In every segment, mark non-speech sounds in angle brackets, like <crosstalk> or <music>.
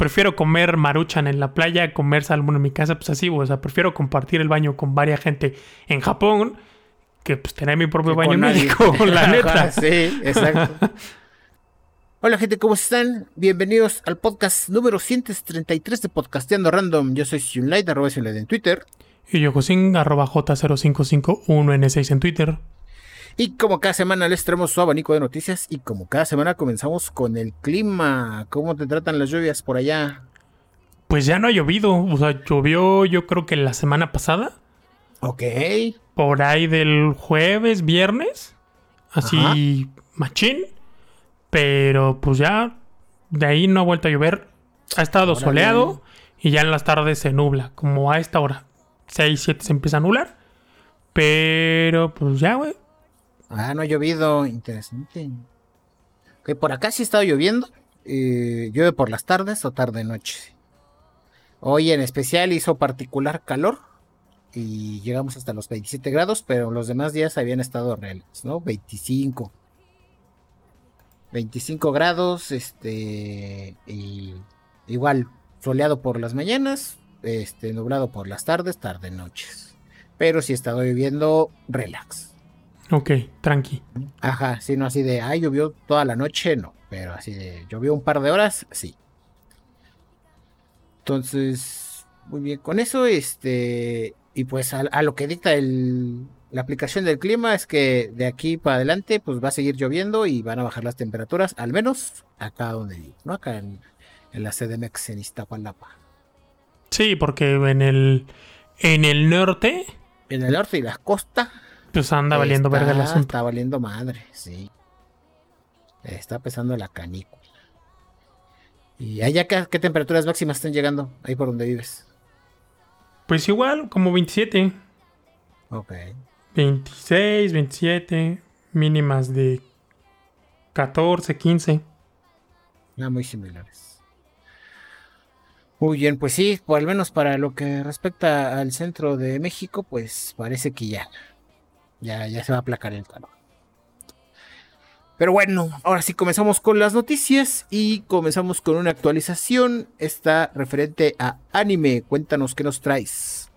prefiero comer maruchan en la playa comer salmón en mi casa, pues así, o sea, prefiero compartir el baño con varias gente en Japón que pues tener mi propio baño en México, <laughs> la neta. sí, exacto. <laughs> Hola gente, ¿cómo están? Bienvenidos al podcast número 133 de Podcasteando Random. Yo soy Sunlight, arroba Sunlight en Twitter. Y yo Josin, arroba J0551N6 en Twitter. Y como cada semana les traemos su abanico de noticias y como cada semana comenzamos con el clima. ¿Cómo te tratan las lluvias por allá? Pues ya no ha llovido, o sea, llovió yo creo que la semana pasada. Ok. Por ahí del jueves, viernes. Así, machín. Pero pues ya de ahí no ha vuelto a llover. Ha estado soleado y ya en las tardes se nubla. Como a esta hora. 6, 7 se empieza a nublar. Pero pues ya, güey. Ah, no ha llovido. Interesante. Que por acá sí ha estado lloviendo. Eh, llueve por las tardes o tarde-noche. Hoy en especial hizo particular calor y llegamos hasta los 27 grados, pero los demás días habían estado reales, ¿no? 25. 25 grados, este, igual soleado por las mañanas, este, nublado por las tardes, tarde noches. Pero si estado lloviendo, relax. Ok, tranqui. Ajá, si no así de, ay, llovió toda la noche, no. Pero así de, llovió un par de horas, sí. Entonces, muy bien, con eso, este, y pues a, lo que dicta el, la aplicación del clima es que de aquí para adelante pues va a seguir lloviendo y van a bajar las temperaturas, al menos acá donde vivo, ¿no? Acá en, la CDMX en Iztapalapa. Sí, porque en el en el norte. En el norte y la costa. Pues anda valiendo verga el asunto. Está valiendo madre, sí. Está pesando la canícula. ¿Y allá qué, qué temperaturas máximas están llegando ahí por donde vives? Pues igual, como 27. Ok. 26, 27, mínimas de 14, 15. Ya muy similares. Muy bien, pues sí, por al menos para lo que respecta al centro de México, pues parece que ya, ya, ya se va a aplacar el calor. Pero bueno, ahora sí comenzamos con las noticias y comenzamos con una actualización. Está referente a anime. Cuéntanos qué nos traes.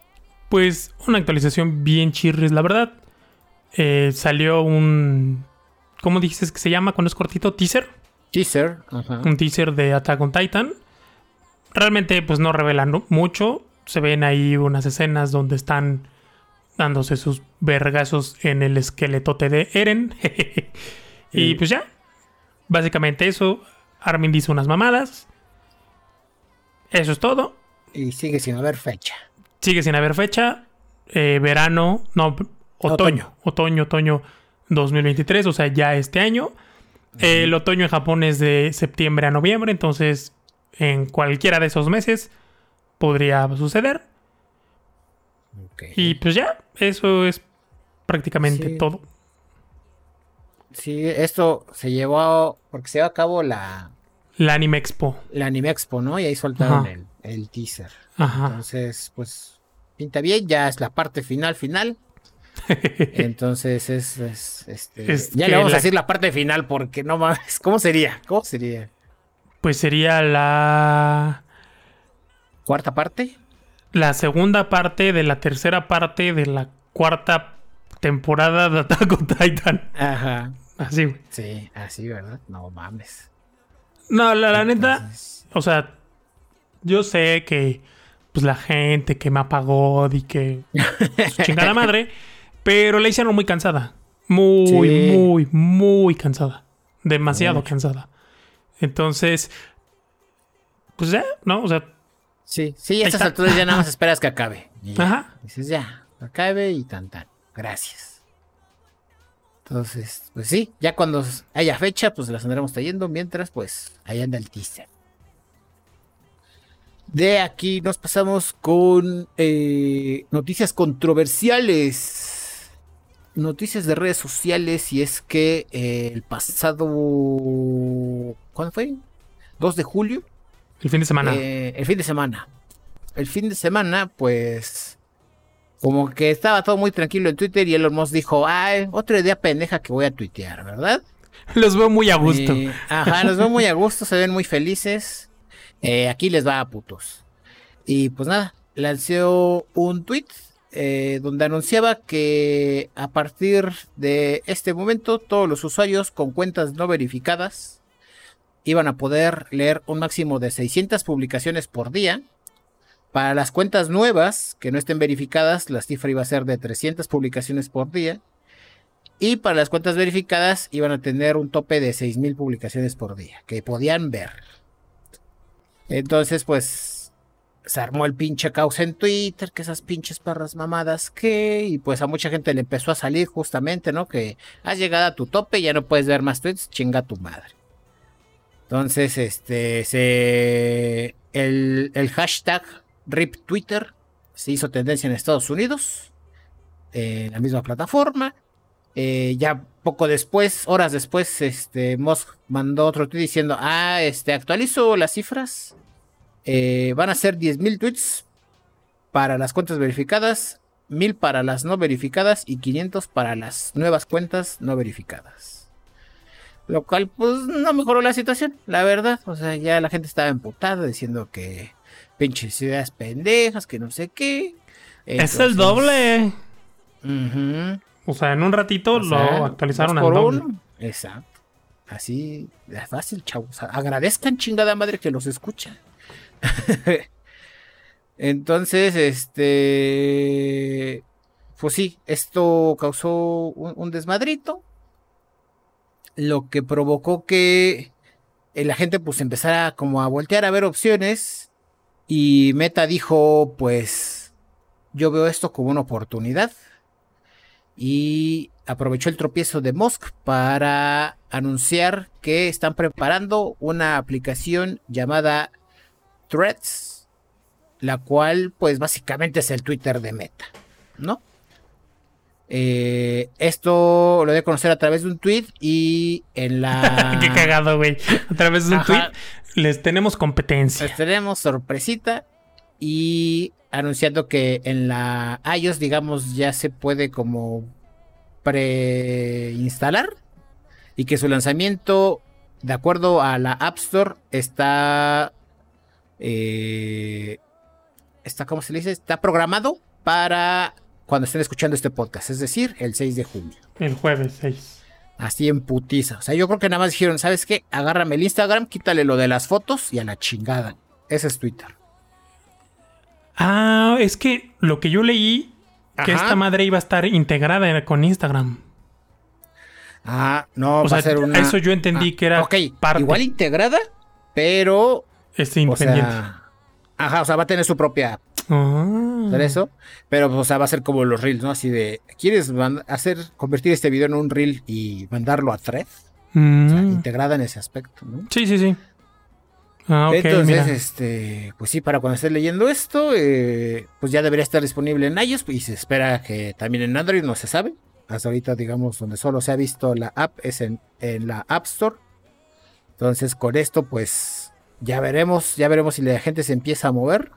Pues una actualización bien chirris, la verdad. Eh, salió un. ¿Cómo dices que se llama cuando es cortito? ¿Teaser? Teaser, Un teaser de Attack on Titan. Realmente, pues no revelan mucho. Se ven ahí unas escenas donde están dándose sus vergazos en el esqueletote de Eren. <laughs> Y pues ya. Básicamente eso. Armin dice unas mamadas. Eso es todo. Y sigue sin haber fecha. Sigue sin haber fecha. Eh, verano. No, otoño. Otoño, otoño 2023. O sea, ya este año. El otoño en Japón es de septiembre a noviembre. Entonces, en cualquiera de esos meses podría suceder. Y pues ya. Eso es prácticamente todo. Sí, esto se llevó porque se llevó a cabo la... La Anime Expo. La Anime Expo, ¿no? Y ahí soltaron el, el, teaser. Ajá. Entonces, pues, pinta bien, ya es la parte final, final. <laughs> Entonces es, este, ya le vamos a decir la parte final porque no más, ¿cómo sería? ¿Cómo sería? Pues sería la cuarta parte. La segunda parte de la tercera parte de la cuarta temporada de Attack on Titan. Ajá. Así, güey. Sí, así, ¿verdad? No mames. No, la, neta, o sea, yo sé que pues la gente que me apagó y que chingada <laughs> madre, pero la hicieron muy cansada. Muy, muy, muy cansada. Demasiado cansada. Entonces, pues ya, ¿no? O sea. Sí, sí, a estas alturas ya nada más esperas que acabe. Ajá. Dices ya, acabe y tan tan. Gracias. Entonces, pues sí, ya cuando haya fecha, pues las andaremos trayendo. Mientras, pues ahí anda el teaser. De aquí nos pasamos con eh, noticias controversiales. Noticias de redes sociales. Y es que eh, el pasado. ¿Cuándo fue? 2 de julio. El fin de semana. Eh, el fin de semana. El fin de semana, pues como que estaba todo muy tranquilo en Twitter y Elon Musk dijo, ay, otra idea pendeja que voy a tuitear, ¿verdad? <laughs> Los veo muy a gusto. ajá, los veo muy a <laughs> gusto, se ven muy felices. Eh, aquí les va a putos. Y pues nada, lanzó un tweet eh, donde anunciaba que a partir de este momento todos los usuarios con cuentas no verificadas iban a poder leer un máximo de 600 publicaciones por día. Para las cuentas nuevas que no estén verificadas, la cifra iba a ser de 300 publicaciones por día. Y para las cuentas verificadas iban a tener un tope de 6.000 publicaciones por día que podían ver. Entonces, pues se armó el pinche caos en Twitter, que esas pinches perras mamadas que, y pues a mucha gente le empezó a salir justamente, ¿no? Que has llegado a tu tope, ya no puedes ver más tweets, chinga tu madre. Entonces, este, se, el, el hashtag RIP Twitter se hizo tendencia en Estados Unidos, en la misma plataforma. Eh, ya poco después, horas después, este, Musk mandó otro tweet diciendo, ah, este, actualizo las cifras. Eh, van a ser 10.000 tweets para las cuentas verificadas, 1.000 para las no verificadas y 500 para las nuevas cuentas no verificadas. Lo cual, pues, no mejoró la situación, la verdad. O sea, ya la gente estaba emputada diciendo que pinches ideas pendejas, que no sé qué. es el doble. Uh o sea, en un ratito lo actualizaron al doble. Exacto. Así es fácil, chavos. agradezcan chingada madre que los escucha. <laughs> Entonces, este. Pues sí, esto causó un, desmadrito. Lo que provocó que la gente pues empezara como a voltear a ver opciones. Y Meta dijo, pues, yo veo esto como una oportunidad y aprovechó el tropiezo de Musk para anunciar que están preparando una aplicación llamada Threads, la cual pues básicamente es el Twitter de Meta, ¿no? Eh, esto lo de conocer a través de un tweet y en la... <laughs> Qué cagado, güey. A través de un tweet les tenemos competencia. Les tenemos sorpresita y anunciando que en la iOS, digamos, ya se puede como preinstalar y que su lanzamiento, de acuerdo a la App Store, está, eh, está, ¿cómo se le dice? Está programado para cuando estén escuchando este podcast, es decir, el 6 de junio. El jueves 6. Así en putiza. O sea, yo creo que nada más dijeron, ¿sabes qué? Agárrame el Instagram, quítale lo de las fotos y a la chingada. Ese es Twitter. Ah, es que lo que yo leí, que esta madre iba a estar integrada con Instagram. Ah, no, va a ser una... Eso yo entendí ah, que era parte. Igual integrada, pero... Es independiente. ajá, o sea, va a tener su propia ah. eso? Pero, o sea, va a ser como los reels, ¿no? Así de, ¿quieres hacer, convertir este video en un reel y mandarlo a thread? Mm. integrada en ese aspecto, ¿no? Sí, sí, sí. Ah, Entonces, este, pues sí, para cuando estés leyendo esto, eh, pues ya debería estar disponible en iOS y se espera que también en Android, no se sabe. Hasta ahorita, digamos, donde solo se ha visto la app es en, la App Store. Entonces, con esto, pues ya veremos, ya veremos si la gente se empieza a mover.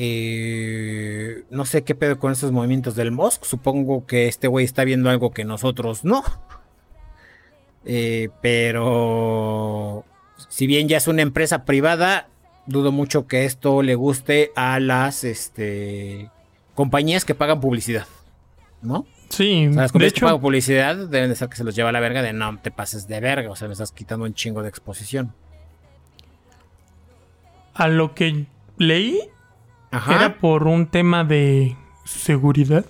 Eh, no sé qué pedo con estos movimientos del Musk. Supongo que este güey está viendo algo que nosotros no. Eh, pero si bien ya es una empresa privada, dudo mucho que esto le guste a las este, compañías que pagan publicidad, ¿no? Sí, las compañías que pagan publicidad deben de ser que se los lleva a la verga de no te pases de verga, o sea, me estás quitando un chingo de exposición. A lo que leí era por un tema de seguridad,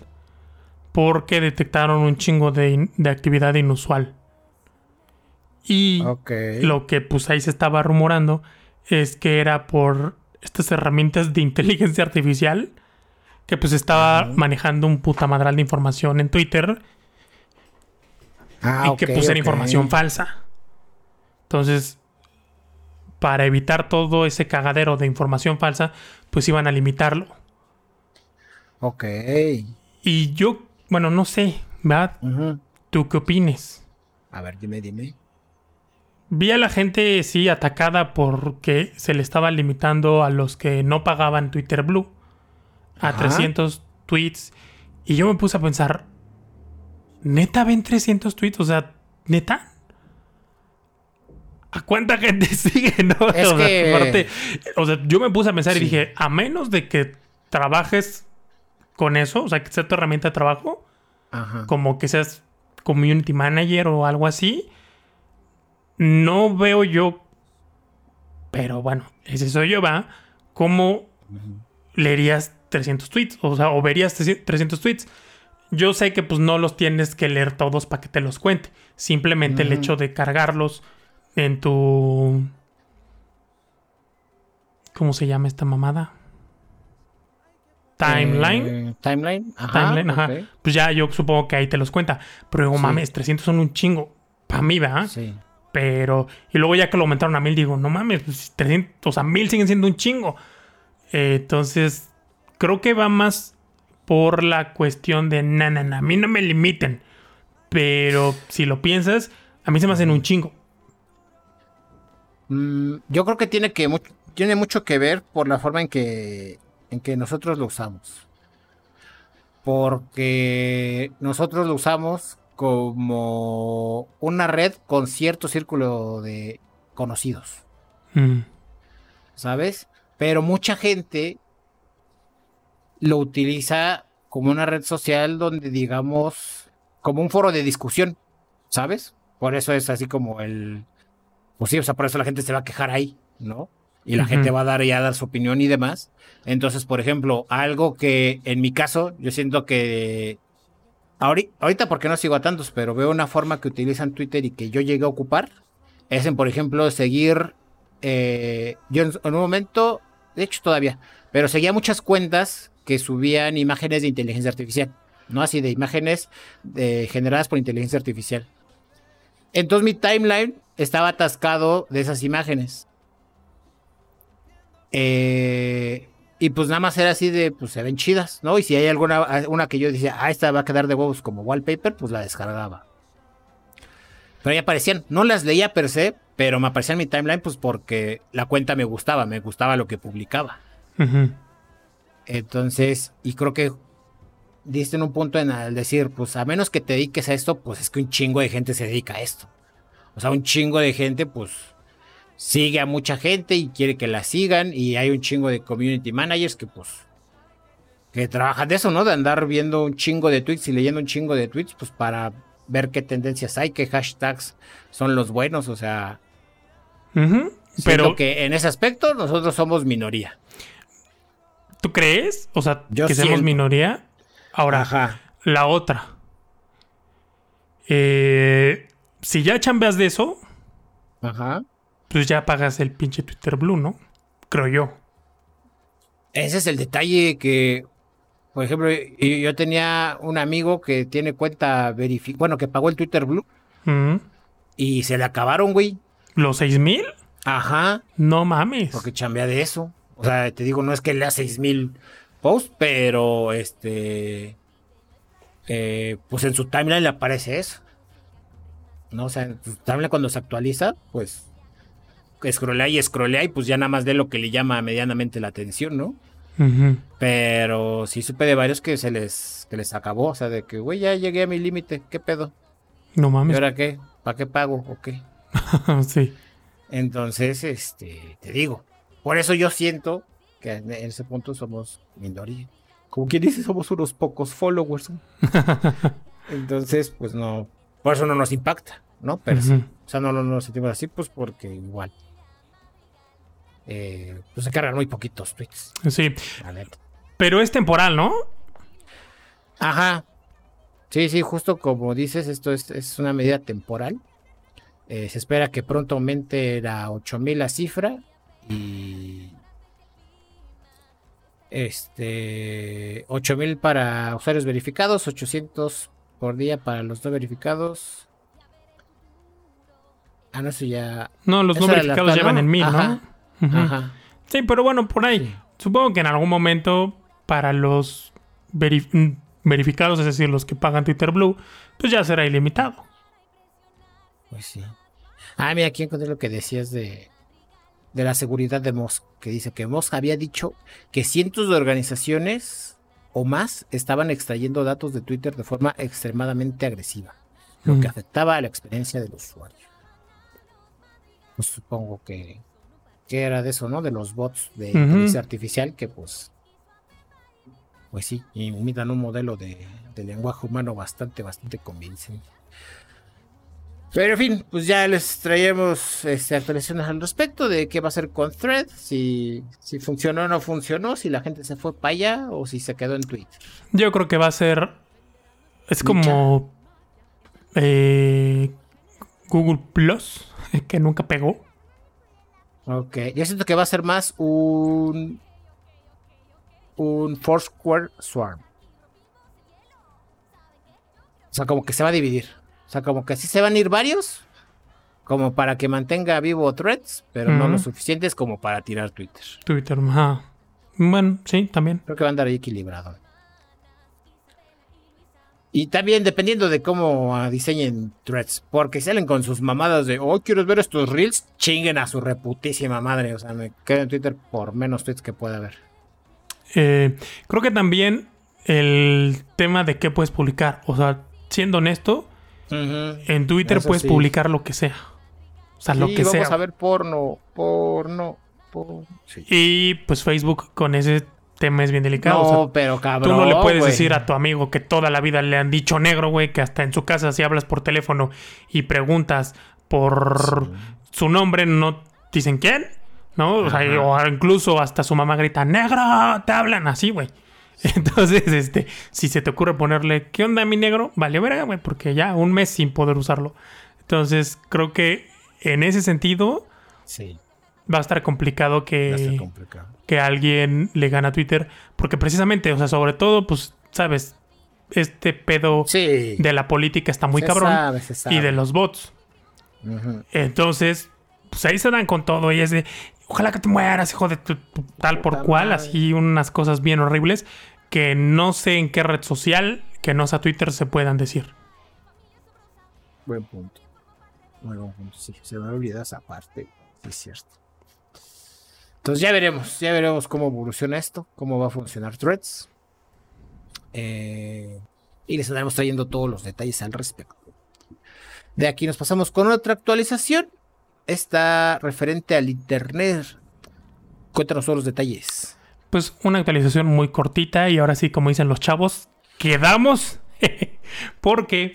porque detectaron un chingo de actividad inusual. Y lo que pues ahí se estaba rumorando es que era por estas herramientas de inteligencia artificial que pues estaba manejando un puta madral de información en Twitter ah, y que pues era información falsa. Entonces, para evitar todo ese cagadero de información falsa, pues iban a limitarlo. Ok. Y yo, bueno, no sé, ¿verdad? ¿Tú qué opines? A ver, dime, dime. Vi a la gente, sí, atacada porque se le estaba limitando a los que no pagaban Twitter Blue a 300 tweets. Y yo me puse a pensar, ¿neta ven 300 tweets? O sea, ¿neta? ¿A cuánta gente <laughs> sigue, no? Es o, sea, que- aparte, o sea, yo me puse a pensar y dije, a menos de que trabajes con eso, o sea, que sea tu herramienta de trabajo, Ajá. como que seas community manager o algo así, no veo yo, pero bueno, ese soy yo, va, cómo leerías 300 tweets, o sea, o verías 300 tweets. Yo sé que pues no los tienes que leer todos para que te los cuente. Simplemente el hecho de cargarlos en tu... ¿Cómo se llama esta mamada? Timeline. Eh, timeline. Ajá. Timeline, ajá. Pues ya yo supongo que ahí te los cuenta. Pero digo, Sí. mames, 300 son un chingo. Para mí, ¿verdad? Sí. Pero... Y luego ya que lo aumentaron a 1000, digo, no mames, pues 300, o sea, 1000 siguen siendo un chingo. Eh, entonces, creo que va más por la cuestión de, na, na, na, a mí no me limiten. Pero si lo piensas, a mí se me hacen un chingo. Mm, yo creo que tiene que mu- tiene mucho que ver por la forma en que en que nosotros lo usamos. Porque nosotros lo usamos como una red con cierto círculo de conocidos, Mm, ¿sabes? Pero mucha gente lo utiliza como una red social donde digamos como un foro de discusión, ¿sabes? Por eso es así como el pues sí, o sea, por eso la gente se va a quejar ahí, ¿no? Y la gente va a dar ya a dar su opinión y demás. Entonces, por ejemplo, algo que en mi caso, yo siento que ahori- ahorita porque no sigo a tantos, pero veo una forma que utilizan Twitter y que yo llegué a ocupar, es en, por ejemplo, seguir, eh, yo en, en un momento, de hecho todavía, pero seguía muchas cuentas que subían imágenes de inteligencia artificial, ¿no? Así de imágenes de- generadas por inteligencia artificial. Entonces mi timeline estaba atascado de esas imágenes. Eh, y pues nada más era así de, pues se ven chidas, ¿no? Y si hay alguna una que yo decía, ah, esta va a quedar de huevos como wallpaper, pues la descargaba. Pero ya aparecían, no las leía per se, pero me aparecían en mi timeline, pues porque la cuenta me gustaba, me gustaba lo que publicaba. Entonces, y creo que diste en un punto en el decir, pues a menos que te dediques a esto, pues es que un chingo de gente se dedica a esto. O sea, un chingo de gente, pues sigue a mucha gente y quiere que la sigan y hay un chingo de community managers que pues que trabajan de eso, ¿no? De andar viendo un chingo de tweets y leyendo un chingo de tweets, pues para ver qué tendencias hay, qué hashtags son los buenos, o sea, Ujú. pero Pero, que en ese aspecto nosotros somos minoría. ¿tú crees? O sea, Yo que seamos siento. minoría. Ahora, Ajá. la otra. Eh, si ya chambeas de eso, Ajá. pues ya pagas el pinche Twitter Blue, ¿no? Creo yo. Ese es el detalle que, por ejemplo, yo tenía un amigo que tiene cuenta verificada, bueno, que pagó el Twitter Blue y se le acabaron, güey. ¿Los 6000? Ajá, No mames. porque chambea de eso. O sea, te digo, no es que lea seis mil posts, pero este, eh, pues en su timeline le aparece eso. No, o sea, en su timeline cuando se actualiza, pues scrollea y scrollea y pues ya nada más de lo que le llama medianamente la atención, ¿no? Pero sí supe de varios que se les, que les acabó. O sea, de que, güey, ya llegué a mi límite. ¿Qué pedo? No ¿Y mames. ahora qué? ¿Para qué pago? ¿O qué? <laughs> sí. Entonces, este, te digo. Por eso yo siento que en ese punto somos minoría. Como quien dice, somos unos pocos followers. <laughs> Entonces, pues no. Por eso no nos impacta, ¿no? Pero sí. O sea, no, no nos sentimos así, pues porque igual. Eh, pues se cargan muy poquitos tweets, Sí. Pero es temporal, ¿no? Ajá. Sí, sí, justo como dices, esto es, es una medida temporal. Eh, se espera que pronto aumente la 8000 la cifra y este 8000 para usuarios verificados, 800 por día para los no verificados. Ah, no, eso ya. No, los no verificados llevan ¿no? en 1000, Ajá. ¿no? Ajá. Sí, pero bueno, por ahí. Sí. Supongo que en algún momento para los mm, verificados, es decir, los que pagan Twitter Blue, pues ya será ilimitado. Pues sí. Ah, mira, aquí encontré lo que decías de, de la seguridad de Musk, que dice que Musk había dicho que cientos de organizaciones o más estaban extrayendo datos de Twitter de forma extremadamente agresiva, lo Mm. que afectaba a la experiencia del usuario. pues supongo que, que era de eso, ¿no? De los bots de inteligencia artificial que pues pues sí, imitan un modelo de, de lenguaje humano bastante, bastante convincente. Pero en fin, pues ya les traemos este, actualizaciones al respecto de qué va a ser con Thread, si, si funcionó o no funcionó, si la gente se fue para allá o si se quedó en Twitter. Yo creo que va a ser. Es como. Eh, Google Plus, <laughs> que nunca pegó. Ok, yo siento que va a ser más un. Un Foursquare Swarm. O sea, como que se va a dividir. O sea, como que así se van a ir varios, como para que mantenga vivo threads, pero no lo suficientes como para tirar Twitter. Twitter, ajá. Bueno, sí, también. Creo que va a andar ahí equilibrado. Y también dependiendo de cómo ah, diseñen threads, porque salen con sus mamadas de, oh, quiero ver estos reels, chinguen a su reputísima madre. O sea, me quedo en Twitter por menos tweets que pueda haber. Eh, creo que también el tema de qué puedes publicar. O sea, siendo honesto, en Twitter puedes publicar lo que sea. O sea, lo que vamos sea. Vamos a ver porno, porno, porno. Y pues Facebook con ese tema es bien delicado. No, pero cabrón. Tú no le puedes decir a tu amigo que toda la vida le han dicho negro, güey, que hasta en su casa si hablas por teléfono y preguntas por su nombre, no dicen quién, ¿no? O, sea, o incluso hasta su mamá grita, negro, te hablan así, güey. <laughs> Entonces, este, si se te ocurre ponerle, ¿qué onda mi negro? Vale, verga, güey, porque ya un mes sin poder usarlo. Entonces, creo que en ese sentido, sí. va a estar complicado que, que alguien le gane a Twitter. Porque precisamente, o sea, sobre todo, pues, sabes, este pedo de la política está muy cabrón. Y de los bots. Entonces, pues ahí se dan con todo y es de, ojalá que te mueras, hijo de tu, tal por cual, así unas cosas bien horribles que no sé en qué red social que no sea Twitter se puedan decir. Buen punto. Muy buen punto, sí. Se me olvidado esa parte, es cierto. Entonces ya veremos, ya veremos cómo evoluciona esto, cómo va a funcionar Threads. Eh, y les estaremos trayendo todos los detalles al respecto. De aquí nos pasamos con otra actualización está referente al Internet. Cuéntanos todos los detalles. Pues una actualización muy cortita y ahora sí, como dicen los chavos, quedamos. <laughs> Porque,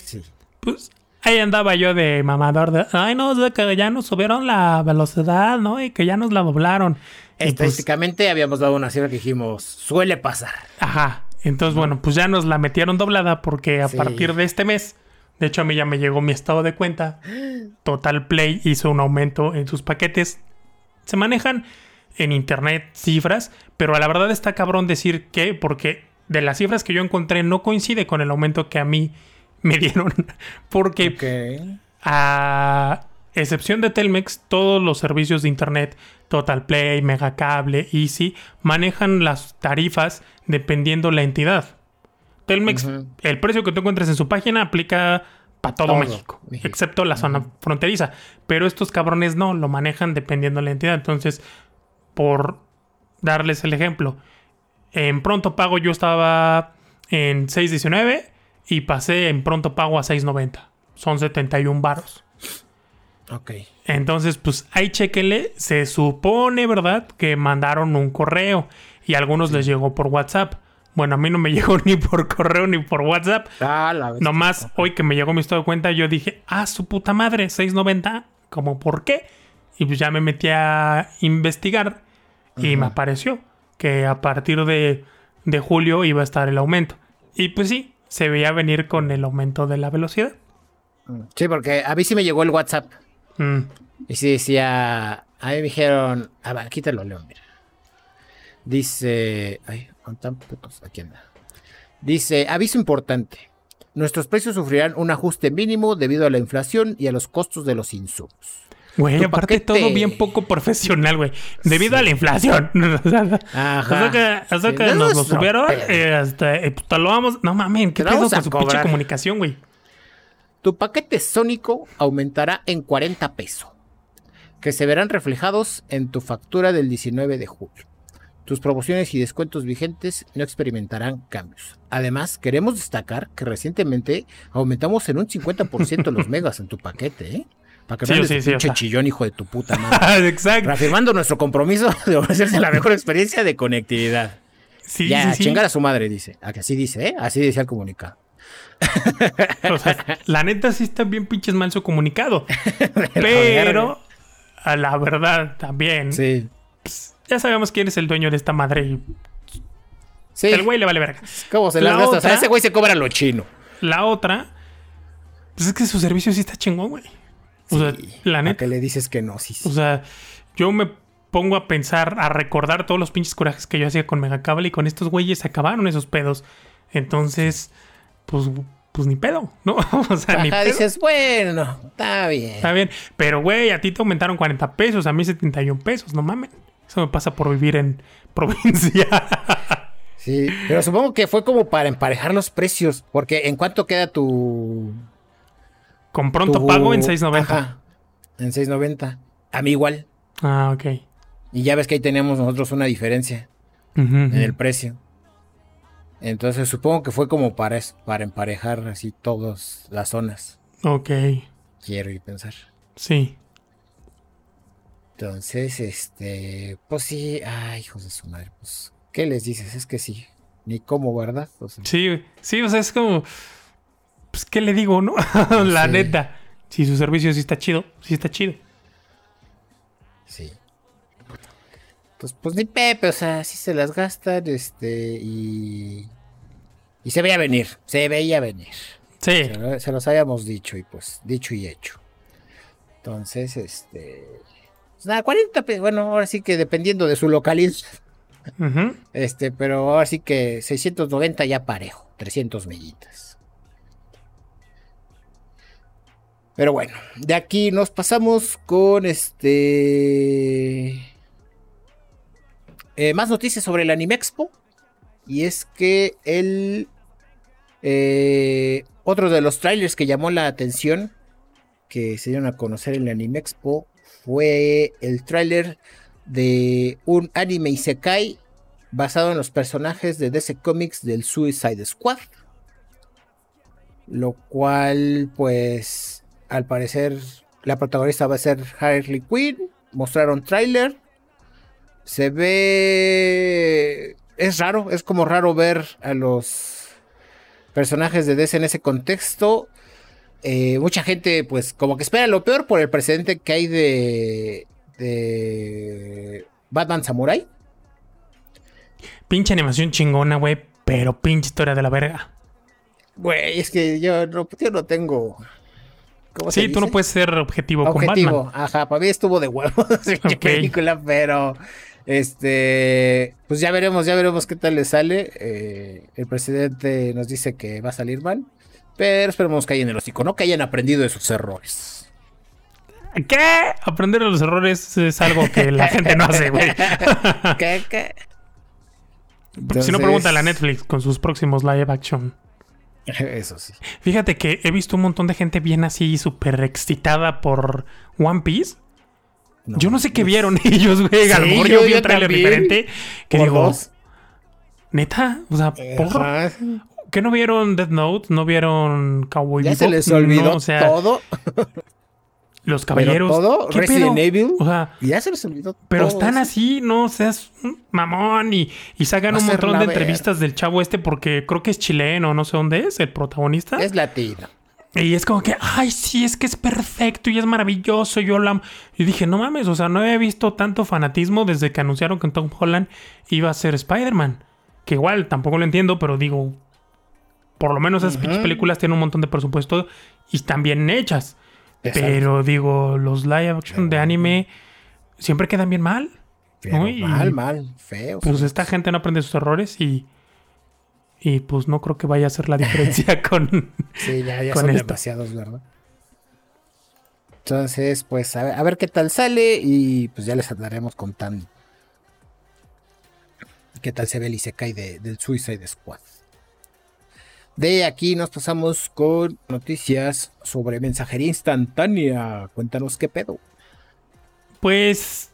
pues, ahí andaba yo de mamador de, ay, no, que ya nos subieron la velocidad, ¿no? Y que ya nos la doblaron. Pues Estadísticamente habíamos dado una cifra que dijimos, suele pasar. Ajá. Entonces, bueno, pues ya nos la metieron doblada porque a partir de este mes de hecho, a mí ya me llegó mi estado de cuenta. Total Play hizo un aumento en sus paquetes. Se manejan en internet cifras, pero a la verdad está cabrón decir que, porque de las cifras que yo encontré no coincide con el aumento que a mí <laughs> me dieron. Porque a excepción de Telmex, todos los servicios de internet, Total Play, Megacable, Easy, manejan las tarifas dependiendo la entidad. Telmex, el precio que tú encuentres en su página aplica para todo, México, excepto la zona fronteriza. Pero estos cabrones no, lo manejan dependiendo de la entidad. Entonces, por darles el ejemplo, en pronto pago yo estaba en 6.19 y pasé en pronto pago a 6.90. Son 71 varos. Ok. Entonces, pues ahí chequenle. Se supone, ¿verdad? Que mandaron un correo y a algunos les llegó por WhatsApp. Bueno, a mí no me <laughs> llegó ni por correo ni por WhatsApp. Ah, la Nomás hoy que me llegó mi estado de cuenta, yo dije, ah, su puta madre, 6.90. ¿Cómo por qué? Y pues ya me metí a investigar y me apareció que a partir de, julio iba a estar el aumento. Y pues sí, se veía venir con el aumento de la velocidad. Mm. Sí, porque a mí sí me llegó el WhatsApp. Mm. Y sí decía, a mí me dijeron, a ver, quítalo, León, mira. Dice, ay, Aquí anda. Dice, aviso importante. Nuestros precios sufrirán un ajuste mínimo debido a la inflación y a los costos de los insumos. Güey, aparte todo bien poco profesional, güey. Debido a la inflación. <laughs> Ajá. Hasta que, nos lo subieron, eh, hasta, eh, pues, lo vamos... No mames, ¿qué pedo con su pinche comunicación, güey? Tu paquete sónico aumentará en 40 pesos, que se verán reflejados en tu factura del 19 de julio. Tus promociones y descuentos vigentes no experimentarán cambios. Además, queremos destacar que recientemente aumentamos en un 50% los <laughs> megas en tu paquete. ¿eh? Para que Sí, no sí, sí, pinche chillón, hijo de tu puta madre. <laughs> Exacto. Reafirmando nuestro compromiso <laughs> de ofrecerse la mejor experiencia de conectividad. Sí, ya, sí, sí. chingar a su madre, dice. Que Así dice, ¿eh? Así decía el comunicado. O sea, la neta sí está bien pinches mal su comunicado. Pero, a la verdad, también. Sí. Ya sabemos quién es el dueño de esta madre y Sí. el güey le vale verga. ¿Cómo se La las? O sea, ese güey se cobra lo chino. La otra, pues es que su servicio sí está chingón, güey. O sea, Sí. la ¿A neta. que le dices que no? Sí, sí. O sea, yo me pongo a pensar, a recordar todos los pinches corajes que yo hacía con Megacable y con estos güeyes se acabaron esos pedos. Entonces, pues, pues ni pedo, ¿no? <laughs> o sea, ni Ajá, pedo. dices, bueno, está bien. Está bien. Pero, güey, a ti te aumentaron 40 pesos, a mí 71 pesos, no mames. Eso me pasa por vivir en provincia. <laughs> Sí, pero supongo que fue como para emparejar los precios. Porque ¿en cuánto queda tu. Con pronto tu- pago en 6.90. Ajá, en 6.90. A mí igual. Ah, ok. Y ya ves que ahí tenemos nosotros una diferencia en el precio. Entonces supongo que fue como para eso, para emparejar así todas las zonas. Ok, Quiero y pensar. sí. Entonces, este, pues sí, ay, hijos de su madre, pues, ¿qué les dices? Es que sí, ni cómo, ¿verdad? O sea, Sí, sí, o sea, es como. Pues, ¿qué le digo, no? <laughs> La Sí. neta. Si su servicio sí está chido, sí está chido. sí. Pues, pues ni Pepe, o sea, sí se las gastan, este, y. Y se veía venir, se veía venir. Sí, se los habíamos dicho, y pues, dicho y hecho. Entonces, este. Pues nada, 40 pesos, bueno, ahora sí que dependiendo de su localidad. Este, pero ahora sí que 690 ya parejo, 300 millitas. Pero bueno, de aquí nos pasamos con este. eh, más noticias sobre el Anime Expo. Y es que el. eh, otro de los trailers que llamó la atención, que se dieron a conocer en el Anime Expo, fue el tráiler de un anime isekai basado en los personajes de DC Comics del Suicide Squad. Lo cual, pues, al parecer, la protagonista va a ser Harley Quinn. Mostraron tráiler. Se ve... Es raro, es como raro ver a los personajes de DC en ese contexto. Eh, mucha gente, pues, como que espera lo peor por el precedente que hay de, de Batman Samurai. Pinche animación chingona, güey. Pero pinche historia de la verga. Güey, es que yo no, yo no tengo. ¿cómo se Sí, tú no puedes ser objetivo, con Objetivo, Batman. ajá, para mí estuvo de huevos <laughs> esa pinche Ok. película, pero este, pues ya veremos, ya veremos qué tal le sale. Eh, el presidente nos dice que va a salir mal, pero esperemos que hayan el hocico, no que hayan aprendido de sus errores. ¿Qué? Aprender de los errores es algo que la gente no hace, güey. <laughs> ¿Qué, qué? Si no, pregúntale a Netflix con sus próximos live action. <laughs> Eso sí. Fíjate que he visto un montón de gente bien así, súper excitada por One Piece. yo no sé qué vieron <laughs> ellos, güey. a lo mejor yo- vi un también. diferente. Que digo, neta, o sea, ¿por. Qué no vieron Death Note? ¿No vieron Cowboy Ya se les olvidó No, o sea, todo. los Pero caballeros. todo, ¿qué Resident pedo? Evil. O sea, Ya se les olvidó pero todo están eso. así, no seas un mamón y, y sacan Va un montón la de entrevistas del chavo este porque creo que es chileno, no sé dónde es, el protagonista. Es latino. Y es como que, ay, sí, es que es perfecto y es maravilloso. Yo amo. Y dije, no mames, o sea, no había visto tanto fanatismo desde que anunciaron que Tom Holland iba a ser Spider-Man. Que igual tampoco lo entiendo, pero digo, por lo menos esas pinches películas tienen un montón de presupuesto y están bien hechas. Exacto. Pero digo, los live action de anime siempre quedan bien mal. Pero ¿no? Y, mal, mal, feo. Pues feo. esta gente no aprende sus errores y. Y pues no creo que vaya a hacer la diferencia <laughs> con. Sí, ya, ya con son esto. demasiados, ¿verdad? Entonces, pues a ver, a ver qué tal sale y pues ya les andaremos contando qué tal se ve el Isekai de, del Suicide Squad. De aquí nos pasamos con noticias sobre mensajería instantánea. Cuéntanos qué pedo. Pues.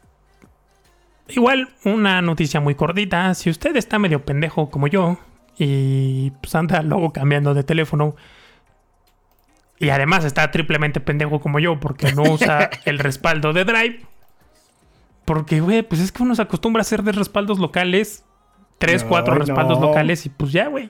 Igual, una noticia muy cortita. Si usted está medio pendejo como yo y pues anda luego cambiando de teléfono, Y además está triplemente pendejo como yo porque no usa <laughs> el respaldo de Drive. Porque, güey, pues es que uno se acostumbra a hacer de respaldos locales. Tres, cuatro respaldos no. locales y pues ya, güey.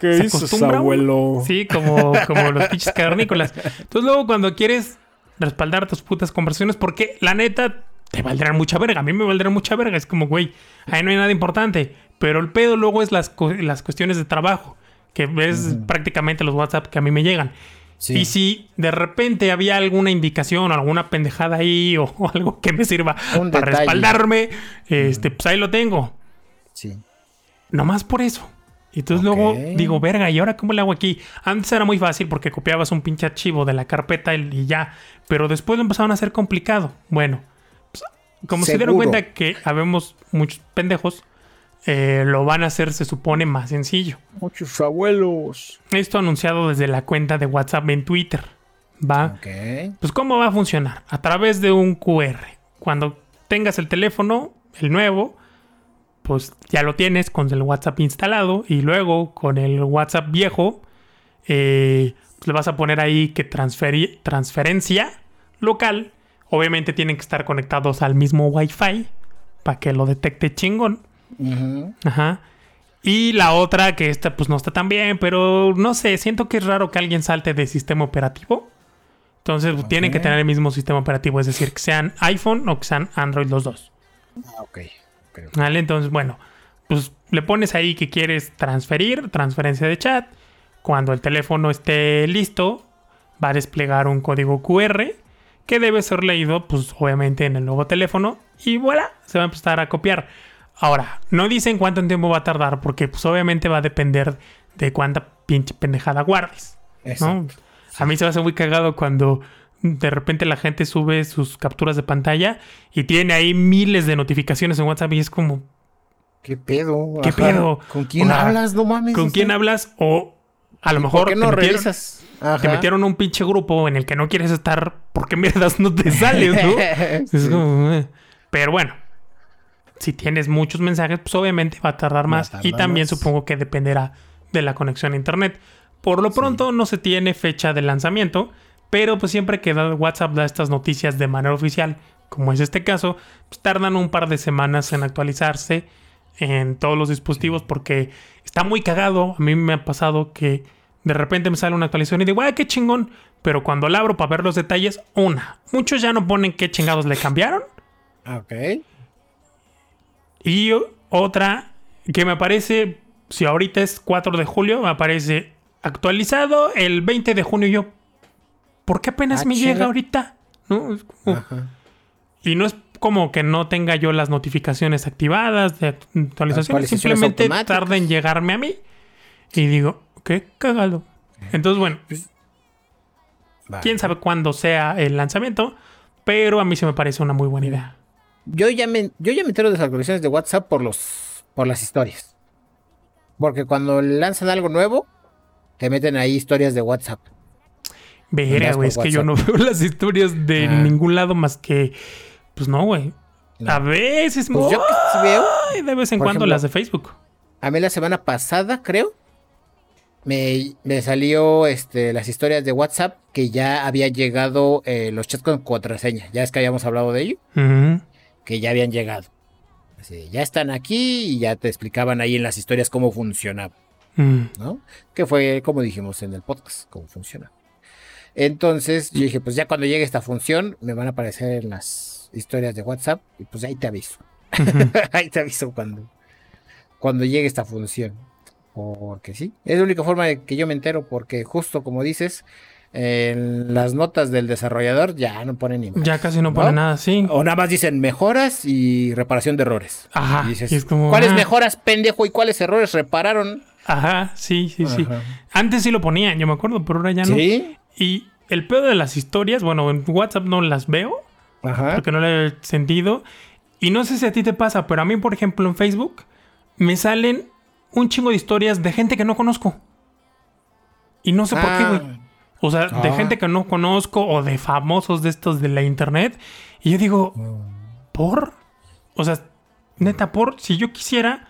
¿Qué Se dices, acostumbra, abuelo? Sí, como, como los pinches cavernícolas. Entonces luego cuando quieres respaldar tus putas conversaciones, porque la neta te valdrán mucha verga. A mí me valdrán mucha verga. Es como, güey, ahí no hay nada importante. Pero el pedo luego es las, las cuestiones de trabajo. Que es prácticamente los WhatsApp que a mí me llegan. Sí. Y si de repente había alguna indicación o alguna pendejada ahí o, o algo que me sirva Un para detalle. respaldarme, este, pues ahí lo tengo. Sí. Nomás por eso. Y entonces luego digo, verga, ¿y ahora cómo le hago aquí? Antes era muy fácil porque copiabas un pinche archivo de la carpeta y ya. Pero después lo empezaron a hacer complicado. Bueno, pues, como se dieron cuenta que habemos muchos pendejos, eh, lo van a hacer, se supone, más sencillo. Muchos abuelos. Esto anunciado desde la cuenta de WhatsApp en Twitter. ¿Va? Ok. Pues ¿cómo va a funcionar? A través de un QR. Cuando tengas el teléfono, el nuevo, pues ya lo tienes con el WhatsApp instalado y luego con el WhatsApp viejo, eh, pues le vas a poner ahí que transferencia local. Obviamente tienen que estar conectados al mismo Wi-Fi para que lo detecte chingón. Ajá. Y la otra, que esta pues no está tan bien, pero no sé, siento que es raro que alguien salte de sistema operativo. Entonces pues, tienen que tener el mismo sistema operativo, es decir, que sean iPhone o que sean Android los dos. Ah, ok. ¿Vale? Entonces, bueno, pues le pones ahí que quieres transferir, transferencia de chat. Cuando el teléfono esté listo, va a desplegar un código QR que debe ser leído, pues obviamente en el nuevo teléfono y voilà, se va a empezar a copiar. Ahora, no dicen cuánto tiempo va a tardar porque pues obviamente va a depender de cuánta pinche pendejada guardes. ¿no? A mí se me hace muy cagado cuando de repente la gente sube sus capturas de pantalla y tiene ahí miles de notificaciones en WhatsApp y es como, ¿Qué pedo? ¿Qué pedo? ¿Con quién O hablas? No mames. ¿con quién hablas? O a lo ¿y mejor ¿Por qué te, no metieron, revisas? te metieron un pinche grupo en el que no quieres estar porque mierdas no te sales, ¿no? <laughs> Es Sí. como, eh. Pero bueno, si tienes muchos mensajes, pues obviamente va a tardar a más. y también más. supongo que dependerá de la conexión a internet. Por lo pronto no se tiene fecha de lanzamiento, pero pues siempre que WhatsApp da estas noticias de manera oficial, como es este caso, pues tardan un par de semanas en actualizarse en todos los dispositivos porque está muy cagado. A mí me ha pasado que de repente me sale una actualización y digo, ¡ay, qué chingón! Pero cuando la abro para ver los detalles, una. Muchos ya no ponen qué chingados le cambiaron. Ah, Ok. Y otra que me aparece, si ahorita es 4 de julio, me aparece actualizado el 20 de junio. Y yo, ¿por qué apenas Ah, me llega ahorita? ¿No? Es como- Ajá. y no es como que no tenga yo las notificaciones activadas de actualizaciones, Actualizaciones simplemente tarda en llegarme a mí. Y digo, qué cagado. Entonces, bueno, Vale. quién sabe cuándo sea el lanzamiento, pero a mí se me parece una muy buena idea. Yo ya me, yo ya me entero de las actualizaciones de WhatsApp por los, por las historias. Porque cuando lanzan algo nuevo, te meten ahí historias de WhatsApp. Verga, güey, es que yo no <laughs> veo las historias de Ah. ningún lado más que. Pues no, güey. No. A veces, Pues yo que veo. ay, de vez en Por cuando ejemplo, las de Facebook. A mí la semana pasada, creo, me, me salió este, las historias de WhatsApp que ya había llegado eh, los chats con contraseña. Ya es que habíamos hablado de ello, que ya habían llegado. Así, ya están aquí y ya te explicaban ahí en las historias cómo funcionaba. Mm. ¿no? Que fue como dijimos en el podcast, cómo funciona. Entonces yo dije, pues ya cuando llegue esta función, me van a aparecer en las historias de WhatsApp y pues ahí te aviso. <laughs> ahí te aviso cuando, cuando llegue esta función. Porque sí, es la única forma de que yo me entero, porque justo como dices, en las notas del desarrollador ya no ponen ni Ya casi no pone ¿No? nada así. O nada más dicen mejoras y reparación de errores. Ajá. Y dices, y es como, ¿cuáles ah, mejoras, pendejo? ¿Y cuáles errores repararon? Ajá, sí, sí, sí. Antes sí lo ponían, yo me acuerdo, pero ahora ya no. ¿Sí? Y el pedo de las historias, bueno, en WhatsApp no las veo, Ajá. porque no le he sentido. Y no sé si a ti te pasa, pero a mí, por ejemplo, en Facebook me salen un chingo de historias de gente que no conozco. Y no sé por qué, Ah. güey. O sea, de Ah. gente que no conozco o de famosos de estos de la internet. Y yo digo, ¿por? O sea, neta, por. Si yo quisiera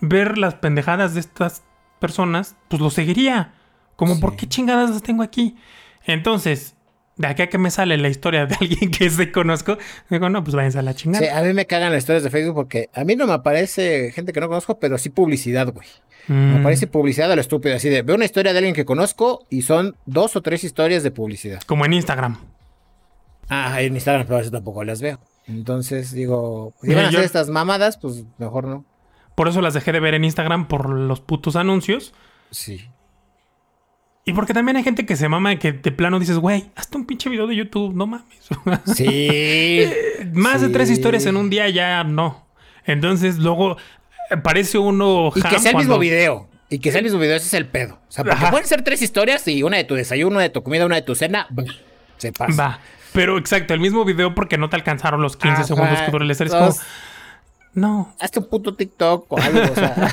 ver las pendejadas de estas personas, pues lo seguiría. Como, Sí. ¿por qué chingadas las tengo aquí? Entonces, de aquí a que me sale la historia de <laughs> alguien que se conozco, digo, no, pues váyanse a la chingada. Sí, a mí me cagan las historias de Facebook porque a mí no me aparece gente que no conozco, pero sí publicidad, güey. Me Mm. aparece publicidad a lo estúpido, así de veo una historia de alguien que conozco y son dos o tres historias de publicidad. Como en Instagram. Ah, en Instagram, pero eso tampoco las veo. Entonces digo, si Mira, van a hacer yo- estas mamadas, pues mejor no. Por eso las dejé de ver en Instagram por los putos anuncios. Sí. Y porque también hay gente que se mama que de plano dices, güey, hazte un pinche video de YouTube, no mames. <laughs> Sí. Más de tres historias en un día ya no. Entonces luego eh, parece uno y que sea el mismo cuando- video. Y que sea el mismo video, ese es el pedo. O sea, porque Ajá. pueden ser tres historias y una de tu desayuno, una de tu comida, una de tu cena. Se pasa. Va. Pero exacto, el mismo video porque no te alcanzaron los 15 Ajá, segundos que dura el historia. Es como, no. Hazte un puto TikTok o algo, o sea.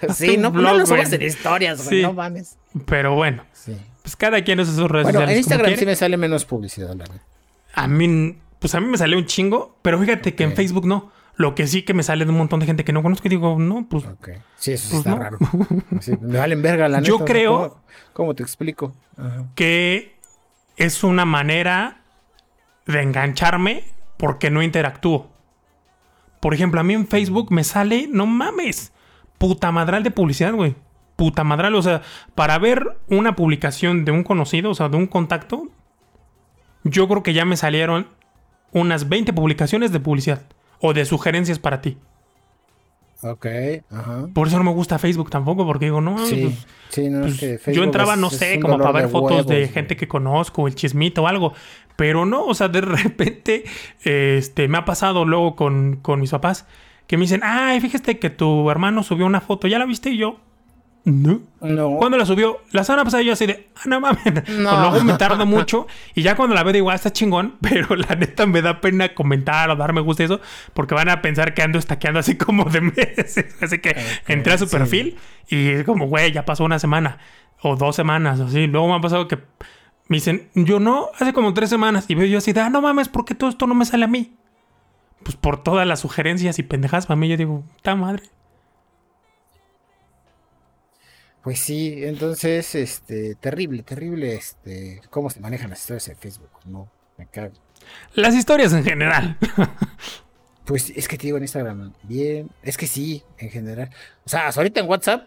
<laughs> sí, no, no blog, lo subas en historias, güey, Sí. no mames. Pero bueno, Sí. pues cada quien usa sus redes Bueno, en sociales. como Instagram sí me sale menos publicidad, la verdad. A mí, pues a mí me salió un chingo, pero fíjate que en Ok. Facebook no. Lo que sí que me sale de un montón de gente que no conozco y digo, no, pues Ok. Sí, eso Pues está no. raro. Sí, me valen verga la <laughs> Yo neta, creo- ¿Cómo, cómo te explico? Ajá. que es una manera de engancharme porque no interactúo. Por ejemplo, a mí en Facebook me sale, no mames, puta madral de publicidad, güey. Puta madral, o sea, para ver una publicación de un conocido, o sea, de un contacto, yo creo que ya me salieron unas 20 publicaciones de publicidad o de sugerencias para ti. Ok, ajá. Por eso no me gusta Facebook tampoco, porque digo, no, Sí, pues, sí, no pues, es que yo Facebook entraba, es- no sé, como para ver fotos de gente que conozco, el chismito o algo. Pero no, o sea, de <laughs> repente, este, me ha pasado luego con, con mis papás que me dicen, ay, fíjate que tu hermano subió una foto, ¿ya la viste? Y yo, no. No. ¿Cuándo la subió? La semana pasada yo así de, ah, no mames. No. <laughs> Luego me tardo mucho y ya cuando la veo digo, ah, está chingón, <laughs> pero la neta me da pena comentar o dar me gusta y eso, porque van a pensar que ando estaqueando así <laughs> como de meses. Así que entré a su sí. perfil y es como, güey, ya pasó una semana o dos semanas o así. Luego me ha pasado que me dicen, yo no, hace como tres semanas. Y veo yo así de, ah, no mames, ¿por qué todo esto no me sale a mí? Pues por todas las sugerencias y pendejadas para mí, yo digo, está madre. Pues sí, entonces, este, terrible, terrible, este, cómo se manejan las historias en Facebook, no, me cago. Las historias en general. Pues es que te digo en Instagram, bien, es que sí, en general. O sea, ahorita en WhatsApp,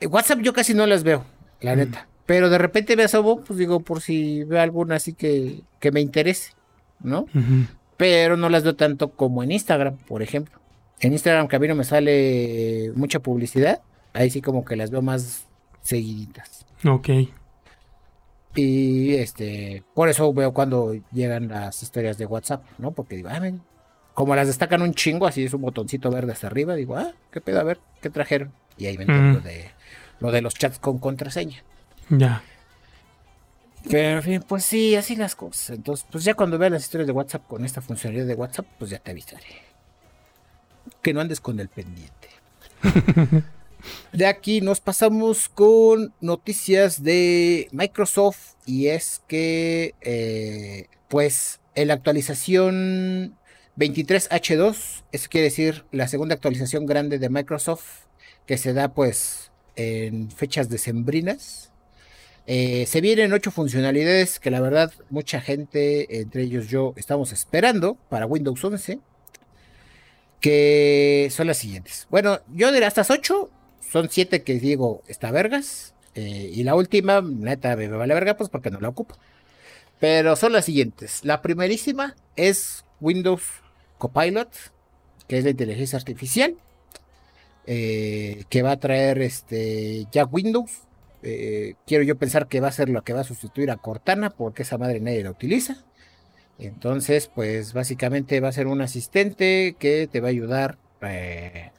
en WhatsApp yo casi no las veo, la neta. Pero de repente me asomo, pues digo, por si veo alguna así que, que me interese, ¿no? Pero no las veo tanto como en Instagram, por ejemplo. En Instagram que a mí no me sale mucha publicidad, ahí sí como que las veo más seguiditas. ok. Y este, por eso veo cuando llegan las historias de WhatsApp, ¿no? Porque digo, ah, men, como las destacan un chingo, así es un botoncito verde hasta arriba, digo, ah, qué pedo, a ver, ¿qué trajeron? Y ahí ven Mm. lo de lo de los chats con contraseña. Ya. Pero en fin, pues sí, así las cosas. Entonces, pues ya cuando veas las historias de WhatsApp con esta funcionalidad de WhatsApp, pues ya te avisaré. Que no andes con el pendiente. <laughs> De aquí nos pasamos con noticias de Microsoft y es que eh, pues en la actualización 23H2, eso quiere decir la segunda actualización grande de Microsoft que se da pues en fechas decembrinas. Eh, se vienen ocho funcionalidades que la verdad mucha gente, entre ellos yo, estamos esperando para Windows 11 que son las siguientes. Bueno, yo de estas ocho, son siete que digo, está vergas. eh, y la última, neta, me vale verga, pues porque no la ocupo. Pero son las siguientes. La primerísima es Windows Copilot, que es la inteligencia artificial, eh, que va a traer este ya Windows. Eh, quiero yo pensar que va a ser lo que va a sustituir a Cortana, porque esa madre nadie la utiliza. Entonces, pues básicamente va a ser un asistente que te va a ayudar eh,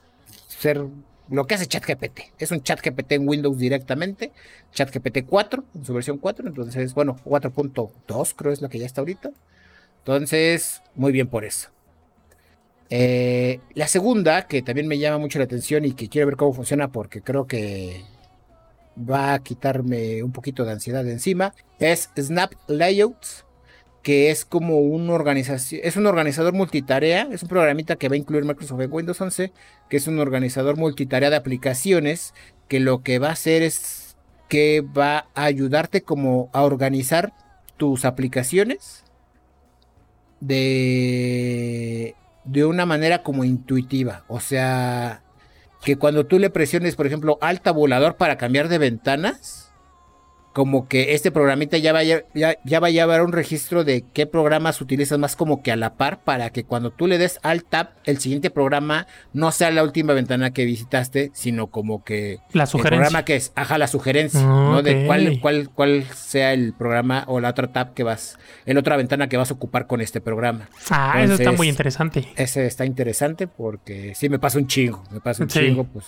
ser lo que hace ChatGPT. Es un ChatGPT en Windows directamente. ChatGPT 4, en su versión 4. Entonces, bueno, 4.2 creo es la que ya está ahorita. Entonces, muy bien por eso. Eh, la segunda, que también me llama mucho la atención y que quiero ver cómo funciona porque creo que va a quitarme un poquito de ansiedad de encima, es Snap Layouts que es como un organización, es un organizador multitarea, es un programita que va a incluir Microsoft Windows 11, que es un organizador multitarea de aplicaciones, que lo que va a hacer es que va a ayudarte como a organizar tus aplicaciones de, de una manera como intuitiva. O sea, que cuando tú le presiones, por ejemplo, alt tabulador para cambiar de ventanas, como que este programita ya vaya, ya, ya va a llevar un registro de qué programas utilizas más como que a la par para que cuando tú le des al tab, el siguiente programa no sea la última ventana que visitaste, sino como que La el sugerencia. programa que es, ajá, la sugerencia, Ah, ¿no? De cuál, cuál, cuál sea el programa o la otra tab que vas, en otra ventana que vas a ocupar con este programa. Ah, eso está muy interesante. Ese está interesante porque sí me pasa un chingo, me pasa un Sí. chingo, pues.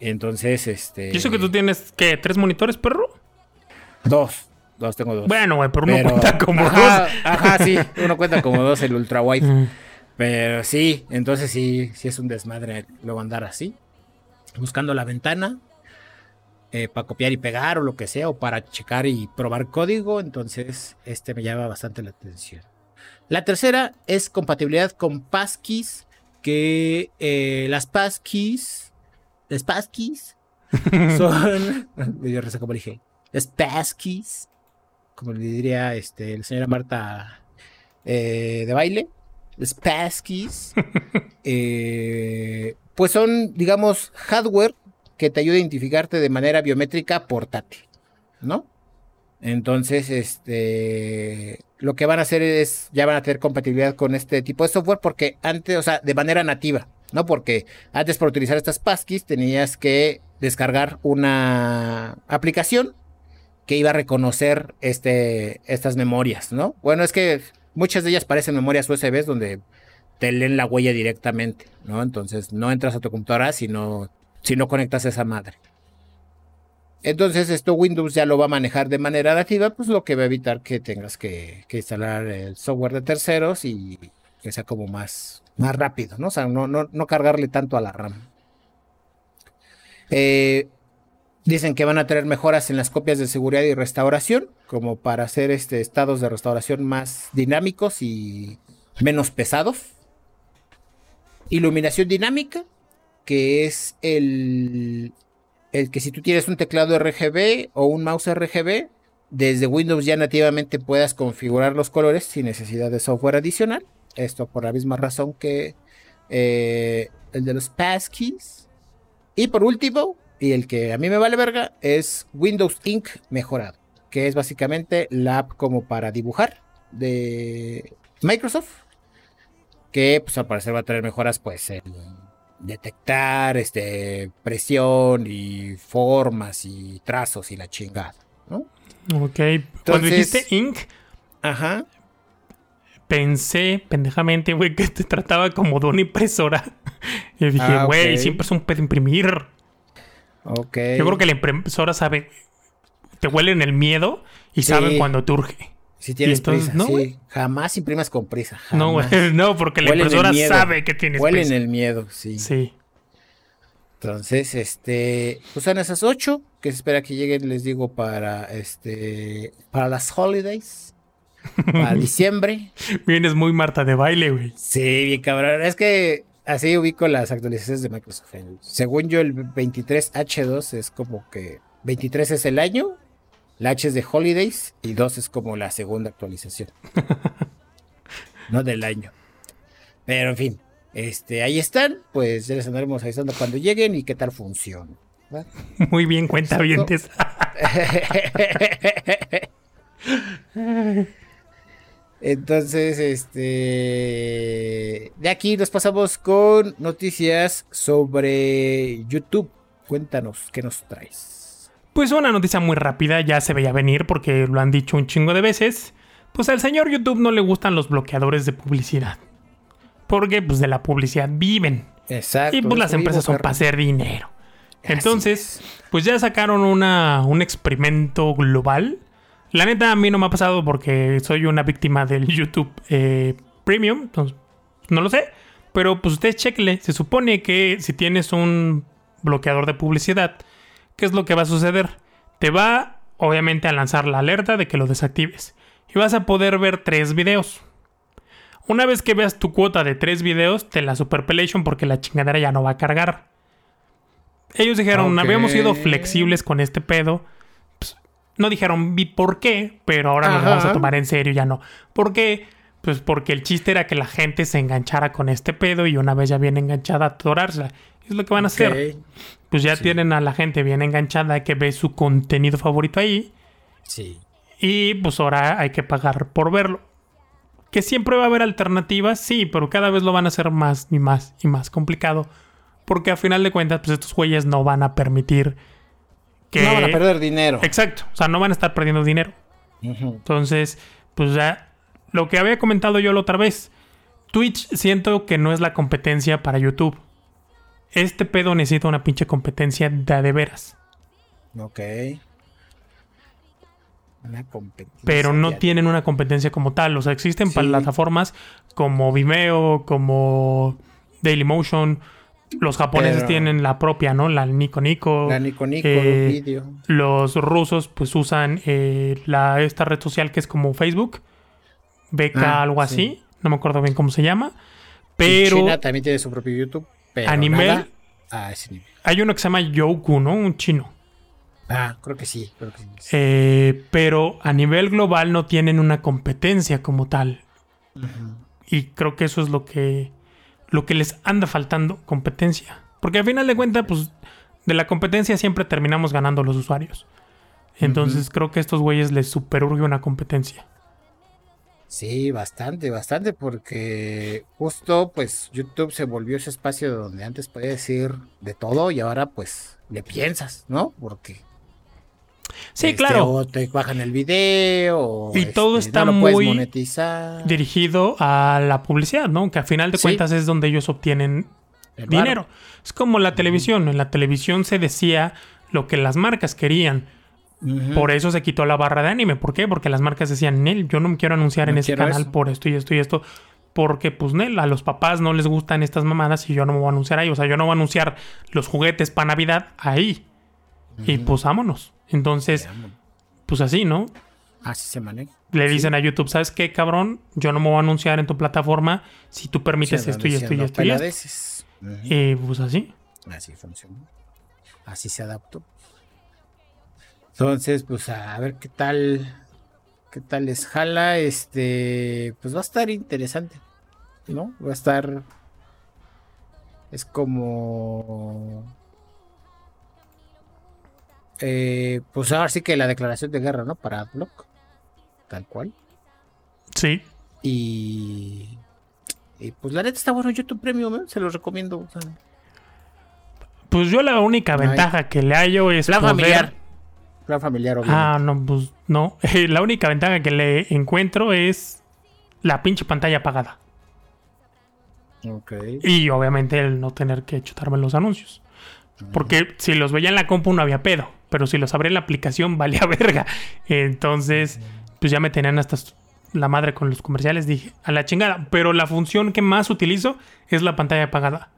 Entonces, este. ¿Y eso que tú tienes, qué, tres monitores, perro? Dos, dos tengo dos. Bueno, güey, pero uno cuenta como ajá, dos. Ajá, sí, uno cuenta como dos el ultra wide. Mm. Pero sí, entonces sí, sí es un desmadre luego andar así. Buscando la ventana para copiar y pegar o lo que sea, o para checar y probar código. Entonces, este me llama bastante la atención. La tercera es compatibilidad con passkeys. Que eh, las passkeys, las passkeys <laughs> son. <laughs> risa como dije. Las passkeys, como le diría este, la señora Marta eh, de baile. Las passkeys. <laughs> eh, pues son, digamos, hardware que te ayuda a identificarte de manera biométrica portátil, ¿no? Entonces, este, lo que van a hacer es, ya van a tener compatibilidad con este tipo de software porque antes, o sea, de manera nativa, ¿no? Porque antes por utilizar estas passkeys tenías que descargar una aplicación que iba a reconocer este, estas memorias, ¿no? Bueno, es que muchas de ellas parecen memorias USB donde te leen la huella directamente, ¿no? Entonces no entras a tu computadora si no, si no conectas esa madre. Entonces esto Windows ya lo va a manejar de manera nativa, pues lo que va a evitar que tengas que, que instalar el software de terceros y que sea como más, más rápido, ¿no? O sea, no, no, no cargarle tanto a la RAM. Eh, dicen que van a tener mejoras en las copias de seguridad y restauración, como para hacer este, estados de restauración más dinámicos y menos pesados. Iluminación dinámica, que es el, el que si tú tienes un teclado RGB o un mouse RGB, desde Windows ya nativamente puedas configurar los colores sin necesidad de software adicional. Esto por la misma razón que eh, el de los passkeys. Y por último, y el que a mí me vale verga, es Windows Ink mejorado, que es básicamente la app como para dibujar de Microsoft, que pues al parecer va a tener mejoras pues en detectar este presión y formas y trazos y la chingada, ¿no? Ok. Cuando dijiste Inc., Ajá. pensé pendejamente, güey, que te trataba como de una impresora. <laughs> Y dije, Ah, güey, siempre es un pedo imprimir. Ok. Yo creo que la impresora sabe, te huele en el miedo y Sí. sabe cuando te urge. si tienes entonces, prisa, no, sí. Jamás imprimas con prisa. No, güey, <laughs> no, porque la Huele en el impresora sabe que tienes Huelen prisa. el miedo, sí. Sí. Entonces, este, pues son esas ocho que se espera que lleguen, les digo, para este, para las holidays, para <laughs> diciembre. Vienes muy Marta de baile, güey. Sí, bien cabrón. Es que así ubico las actualizaciones de Microsoft. Según yo, el 23H2 es como que 23 es el año, la H es de holidays y 2 es como la segunda actualización. <laughs> no del año. Pero en fin, este, ahí están, pues ya les andaremos avisando cuando lleguen y qué tal funciona. ¿va? Muy bien, cuenta vientes. <laughs> <laughs> Entonces, este. De aquí nos pasamos con noticias sobre YouTube. Cuéntanos, ¿qué nos traes? Pues una noticia muy rápida, ya se veía venir porque lo han dicho un chingo de veces. Pues al señor YouTube no le gustan los bloqueadores de publicidad. Porque pues de la publicidad viven. Exacto. Y pues las empresas son para hacer dinero. Entonces, pues ya sacaron una, un experimento global. La neta a mí no me ha pasado porque soy una víctima del YouTube eh, Premium. Entonces, no lo sé. Pero pues usted chequele. Se supone que si tienes un bloqueador de publicidad, ¿qué es lo que va a suceder? Te va, obviamente, a lanzar la alerta de que lo desactives. Y vas a poder ver tres videos. Una vez que veas tu cuota de tres videos, te la superpelation porque la chingadera ya no va a cargar. Ellos dijeron, habíamos sido flexibles con este pedo. No dijeron vi por qué, pero ahora nos Ajá. vamos a tomar en serio, ya no. ¿Por qué? Pues porque el chiste era que la gente se enganchara con este pedo y una vez ya bien enganchada, atorársela. Es lo que van a hacer. Pues ya Sí. tienen a la gente bien enganchada que ve su contenido favorito ahí Sí. y pues ahora hay que pagar por verlo. Que siempre va a haber alternativas, sí, pero cada vez lo van a hacer más y más y más complicado. Porque a final de cuentas, pues estos güeyes no van a permitir que... No van a perder dinero. Exacto, o sea, no van a estar perdiendo dinero. Entonces, pues ya, lo que había comentado yo la otra vez, Twitch siento que no es la competencia para YouTube. Este pedo necesita una pinche competencia de a de veras. Ok. Una competencia. pero no ya- tienen una competencia como tal. O sea, existen Sí. plataformas como Vimeo, como Dailymotion. Los japoneses Pero- tienen la propia, ¿no? La Nico Nico. La Nico Nico, eh, video. Los rusos, pues usan eh, la, esta red social que es como Facebook. Beca, Ah, algo sí. así. No me acuerdo bien cómo se llama. Y Pero China también tiene su propio YouTube. Pero a nivel- a ese nivel. hay uno que se llama Youku, ¿no? Un chino. Ah, creo que sí. Creo que sí. Eh, pero a nivel global no tienen una competencia como tal. Y creo que eso es lo que, lo que les anda faltando, competencia. Porque al final de cuentas, pues, de la competencia siempre terminamos ganando los usuarios. Entonces creo que a estos güeyes les superurge una competencia. Sí, bastante, bastante, porque justo pues YouTube se volvió ese espacio donde antes podía decir de todo y ahora pues le piensas, ¿no? Porque Sí, este, claro. o te bajan el video Y todo este, está no lo puedes muy monetizar. Dirigido a la publicidad, ¿no? Que a final de Sí. cuentas es donde ellos obtienen El dinero. Es como la televisión. En la televisión se decía lo que las marcas querían. Por eso se quitó la barra de anime. ¿Por qué? Porque las marcas decían, Nel, yo no me quiero anunciar No en ese canal eso". por esto y esto y esto. Porque, pues, Nel, a los papás no les gustan estas mamadas y yo no me voy a anunciar ahí. O sea, yo no voy a anunciar los juguetes para Navidad ahí. Y pues, vámonos. Entonces, pues así, ¿no? Así se maneja. Le dicen a YouTube, ¿sabes qué, cabrón? Yo no me voy a anunciar en tu plataforma si tú permites Sí, esto y esto y esto y esto. peladeces. Ujú. Y pues así. Así funcionó. Así se adaptó. Entonces, pues a ver qué tal. ¿Qué tal les jala? Este. Pues va a estar interesante. ¿No? Va a estar. Es como. Eh, pues ahora sí que la declaración de guerra, ¿no? Para Adblock. Tal cual. Sí. Y. Y pues la neta está bueno YouTube Premium, ¿eh? se los recomiendo. o sea, Pues yo la única ventaja que le hallo es Plan poder- familiar. Plan familiar, obviamente. Ah, no, pues no. <laughs> la única ventaja que le encuentro es la pinche pantalla apagada. Ok. Y obviamente el no tener que chutarme los anuncios. Porque si los veía en la compu no había pedo. Pero si los abría en la aplicación <laughs> valía verga. Entonces, pues ya me tenían hasta la madre con los comerciales. Dije, a la chingada. Pero la función que más utilizo es la pantalla apagada.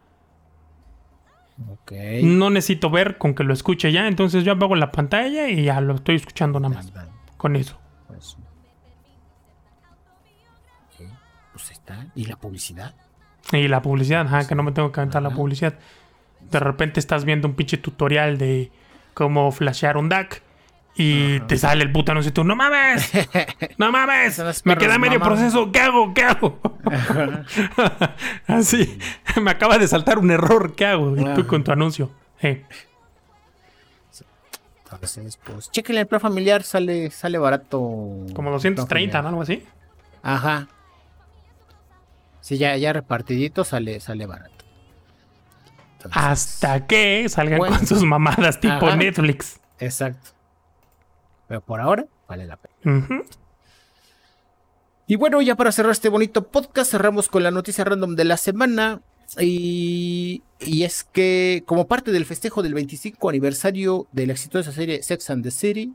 Ok. No necesito ver con que lo escuche ya. Entonces yo apago la pantalla y ya lo estoy escuchando nada más. Con eso. Pues, pues está. ¿Y la publicidad? Y la publicidad, ajá, que no me tengo que aventar la publicidad. De repente estás viendo un pinche tutorial de cómo flashear un DAC y te sale el puto anuncio y tú, ¡no mames! ¡No <laughs> mames! Me queda medio proceso, ¿qué hago? ¿Qué hago? <laughs> Así, <laughs> me acaba de saltar un error, ¿qué hago? Y tú Ajá. con tu anuncio. Eh, Entonces, pues, chéquenle el plan familiar, sale, sale barato. como Plan 230, familiar. ¿no? Algo así. Ajá. Sí, ya, ya repartidito sale, sale barato. Entonces, Hasta que salgan Bueno. con sus mamadas tipo Ajá. Netflix. Exacto. Pero por ahora, vale la pena. Y bueno, ya para cerrar este bonito podcast, cerramos con la noticia random de la semana. Y, y es que, como parte del festejo del 25 aniversario de la exitosa serie Sex and the City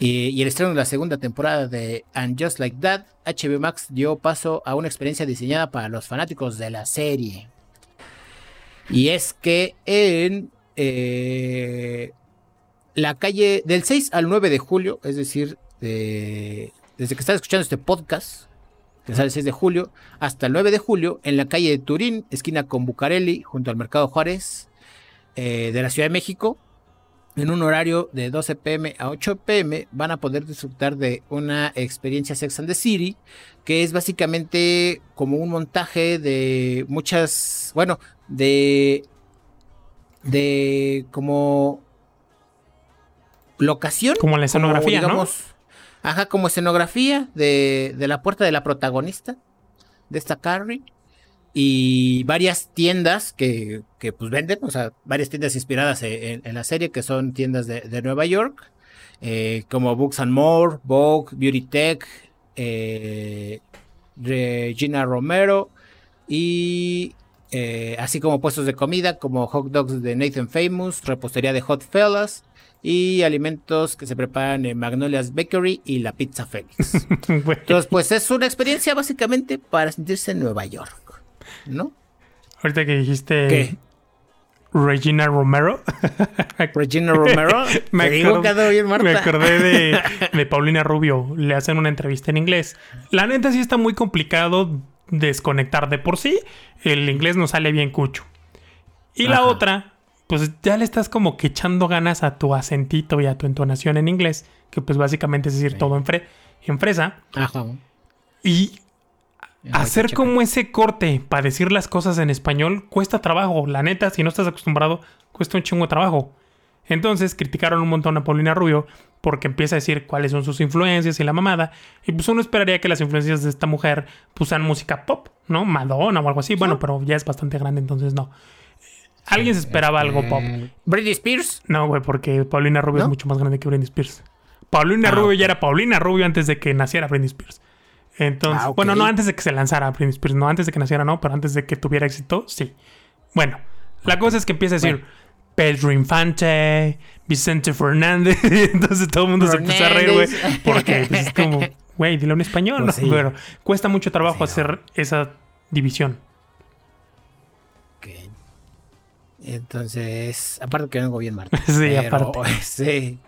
y, y el estreno de la segunda temporada de And Just Like That, HBO Max dio paso a una experiencia diseñada para los fanáticos de la serie. Y es que en eh, la calle del 6 al 9 de julio, es decir, de- desde que estás escuchando este podcast, que sale el 6 de julio, hasta el 9 de julio, en la calle de Turín, esquina con Bucareli, junto al Mercado Juárez, eh, de la Ciudad de México, en un horario de 12 pm a 8 pm van a poder disfrutar de una experiencia Sex and the City, que es básicamente como un montaje de muchas, bueno, de de como locación. Como la escenografía, como, digamos, ¿no? Ajá, como escenografía de, de, la puerta de la protagonista, de esta Carrie. Y varias tiendas que, que pues venden, o sea, varias tiendas inspiradas en, en la serie, que son tiendas de, de Nueva York, eh, como Books and More, Vogue, Beauty Tech, eh, Regina Romero, y eh, así como puestos de comida, como hot dogs de Nathan Famous, repostería de Hot Fellas, y alimentos que se preparan en Magnolia's Bakery y la Pizza Félix. <laughs> Entonces, pues es una experiencia básicamente para sentirse en Nueva York, ¿no? Ahorita que dijiste ¿Qué? Regina Romero. <laughs> Regina Romero. <laughs> me, que bien, Marta. me acordé de, de Paulina Rubio. Le hacen una entrevista en inglés. La neta sí está muy complicado desconectar de por sí. El inglés no sale bien cucho. Y Ajá. la otra pues ya le estás como que echando ganas a tu acentito y a tu entonación en inglés, que pues básicamente es decir sí. todo en, fre en, fresa. Ajá. Y hacer como ese corte para decir las cosas en español cuesta trabajo. La neta, si no estás acostumbrado, cuesta un chingo de trabajo. Entonces criticaron un montón a Paulina Rubio porque empieza a decir cuáles son sus influencias y la mamada. Y pues uno esperaría que las influencias de esta mujer pusan música pop, ¿no? Madonna o algo así. Bueno, pero ya es bastante grande, entonces no. Alguien se esperaba algo pop. ¿Britney Spears? No, güey, porque Paulina Rubio ¿No? es mucho más grande que Britney Spears. Paulina ah, Rubio okay. ya era Paulina Rubio antes de que naciera Britney Spears. Entonces, ah, okay. bueno, no antes de que se lanzara Britney Spears, no antes de que naciera, no, pero antes de que tuviera éxito, sí. Bueno, la cosa es que empieza a decir bueno. Pedro Infante, Vicente Fernández. <laughs> Entonces todo el mundo Fernández. se empezó a reír, güey, porque pues, es como, <laughs> güey, dilo en español, pues ¿no? Sí. Pero cuesta mucho trabajo sí, hacer no. esa división. Entonces, aparte que vengo bien, Marta. <laughs> sí, pero, aparte. Sí.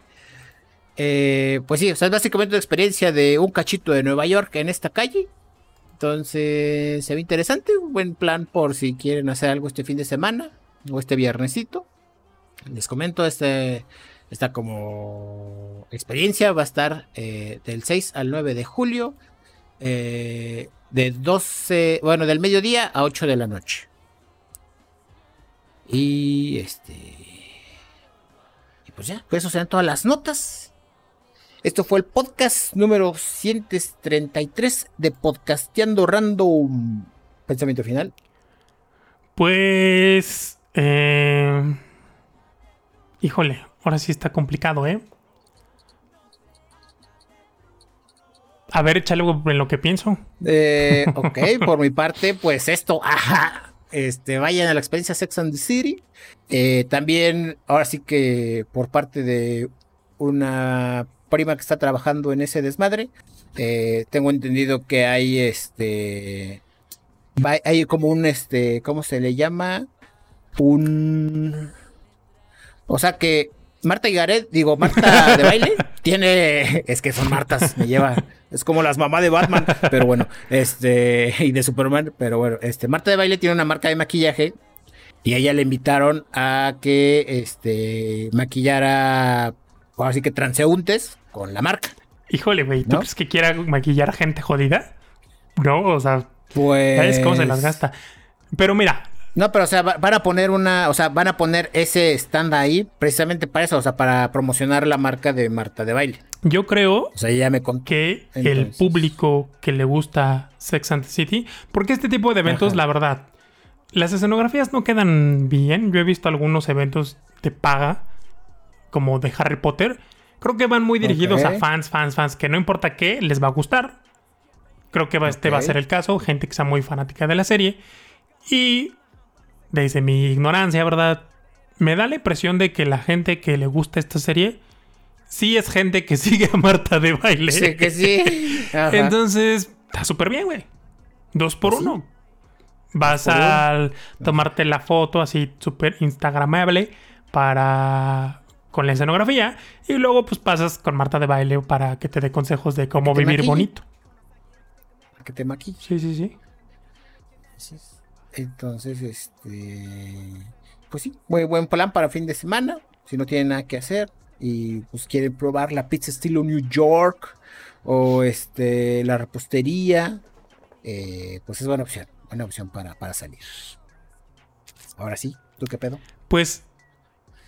Eh, pues sí, o sea, es básicamente una experiencia de un cachito de Nueva York en esta calle. Entonces, se ve interesante. Un buen plan por si quieren hacer algo este fin de semana o este viernesito. Les comento, este, esta como experiencia va a estar eh, del 6 al 9 de julio. Eh, de 12, bueno, del mediodía a 8 de la noche. Y este. Y pues ya, pues eso serán todas las notas. Esto fue el podcast número 133 de Podcasteando Random. Pensamiento final. Pues. Eh... Híjole, ahora sí está complicado, ¿eh? A ver, échale en lo que pienso. Eh, <laughs> ok, por mi parte, pues esto. Ajá este, vayan a la experiencia Sex and the City. Eh, también, ahora sí que por parte de una prima que está trabajando en ese desmadre, eh, tengo entendido que hay este, hay como un este, ¿cómo se le llama? Un, o sea que Marta y Gareth, digo, Marta de baile, <laughs> tiene. Es que son Martas, me lleva. Es como las mamás de Batman, pero bueno, este. Y de Superman, pero bueno, este. Marta de baile tiene una marca de maquillaje y a ella le invitaron a que este maquillara, o así que transeúntes con la marca. Híjole, güey, ¿tú ¿no? crees que quiera maquillar a gente jodida? No, o sea, pues. ¿Sabes cómo se las gasta? Pero mira, no, pero o sea, van a poner una, o sea, van a poner ese stand ahí precisamente para eso, o sea, para promocionar la marca de Marta de baile. Yo creo o sea, ya me contó. que Entonces. el público que le gusta Sex and the City, porque este tipo de eventos, Ajá. la verdad, las escenografías no quedan bien. Yo he visto algunos eventos de paga, como de Harry Potter. Creo que van muy dirigidos okay. a fans, fans, fans, que no importa qué, les va a gustar. Creo que este okay. va a ser el caso, gente que sea muy fanática de la serie. Y desde mi ignorancia, ¿verdad? Me da la impresión de que la gente que le gusta esta serie sí es gente que <laughs> sigue a Marta de baile. Sí, que sí. <laughs> Ajá. Entonces, está súper bien, güey. Dos por pues uno. Vas a tomarte la foto así súper instagramable para con la escenografía y luego pues pasas con Marta de baile para que te dé consejos de cómo vivir maquille. bonito. Para que te maquille. Sí, sí, sí. sí. Entonces, este. Pues sí, muy buen plan para fin de semana. Si no tienen nada que hacer y pues quieren probar la pizza estilo New York o este la repostería, eh, pues es buena opción, buena opción para, para salir. Ahora sí, ¿tú qué pedo? Pues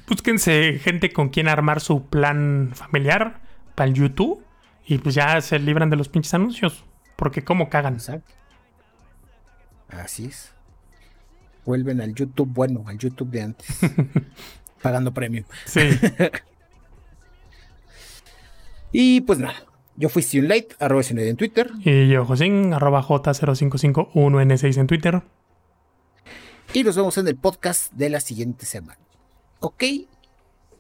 búsquense gente con quien armar su plan familiar para el YouTube y pues ya se libran de los pinches anuncios. Porque cómo cagan. Exacto. Así es. Vuelven al YouTube bueno, al YouTube de antes. <laughs> pagando premium. Sí. <laughs> y pues nada. Yo fui Light, arroba Sionlight en Twitter. Y yo, Josín, arroba J0551N6 en Twitter. Y nos vemos en el podcast de la siguiente semana. Ok,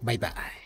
bye bye.